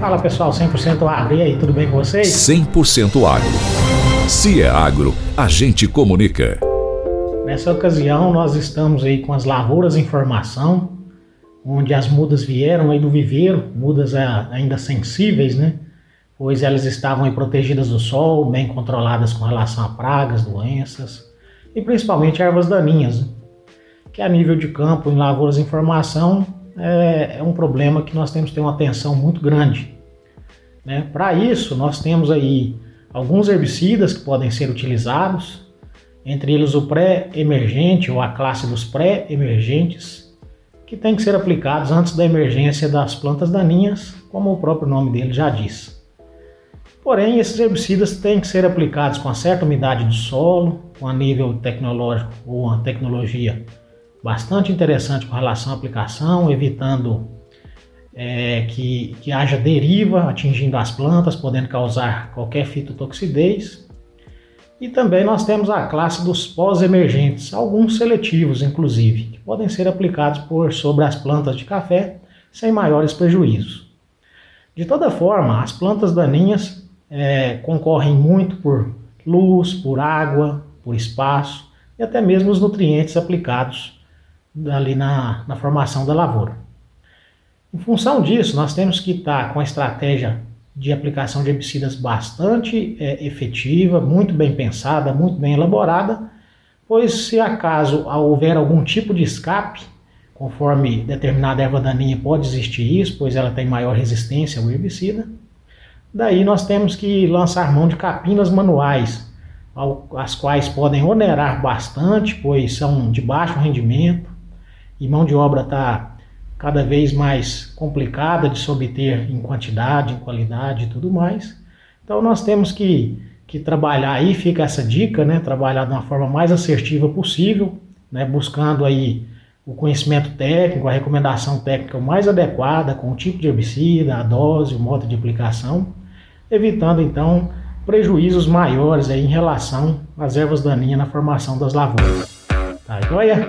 Fala pessoal, 100% agro. E aí, tudo bem com vocês? 100% agro. Se é agro, a gente comunica. Nessa ocasião, nós estamos aí com as lavouras em formação, onde as mudas vieram aí do viveiro, mudas ainda sensíveis, né? Pois elas estavam aí protegidas do sol, bem controladas com relação a pragas, doenças e principalmente ervas daninhas, né? que a nível de campo, em lavouras em formação, é, é um problema que nós temos que ter uma atenção muito grande. Né? Para isso, nós temos aí alguns herbicidas que podem ser utilizados, entre eles o pré-emergente ou a classe dos pré-emergentes, que tem que ser aplicados antes da emergência das plantas daninhas, como o próprio nome dele já diz. Porém, esses herbicidas têm que ser aplicados com certa umidade do solo, com a nível tecnológico ou uma tecnologia bastante interessante com relação à aplicação, evitando é, que, que haja deriva atingindo as plantas, podendo causar qualquer fitotoxidez. E também nós temos a classe dos pós-emergentes, alguns seletivos inclusive, que podem ser aplicados por sobre as plantas de café sem maiores prejuízos. De toda forma, as plantas daninhas é, concorrem muito por luz, por água, por espaço e até mesmo os nutrientes aplicados ali na, na formação da lavoura. Em função disso, nós temos que estar com a estratégia de aplicação de herbicidas bastante é, efetiva, muito bem pensada, muito bem elaborada, pois se acaso houver algum tipo de escape, conforme determinada erva daninha pode existir isso, pois ela tem maior resistência ao herbicida, daí nós temos que lançar mão de capinas manuais, as quais podem onerar bastante, pois são de baixo rendimento, e mão de obra está cada vez mais complicada de se obter em quantidade, em qualidade e tudo mais. Então nós temos que, que trabalhar aí, fica essa dica, né? Trabalhar de uma forma mais assertiva possível, né? Buscando aí o conhecimento técnico, a recomendação técnica mais adequada com o tipo de herbicida, a dose, o modo de aplicação, evitando então prejuízos maiores aí em relação às ervas daninhas na formação das lavouras. Tá joia?